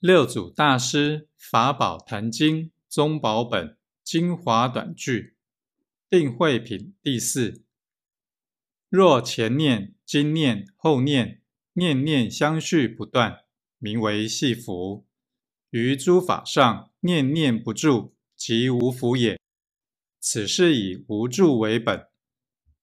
六祖大师法宝坛经宗宝本精华短句定慧品第四：若前念、今念、后念，念念相续不断，名为系福；于诸法上念念不住，即无福也。此是以无住为本，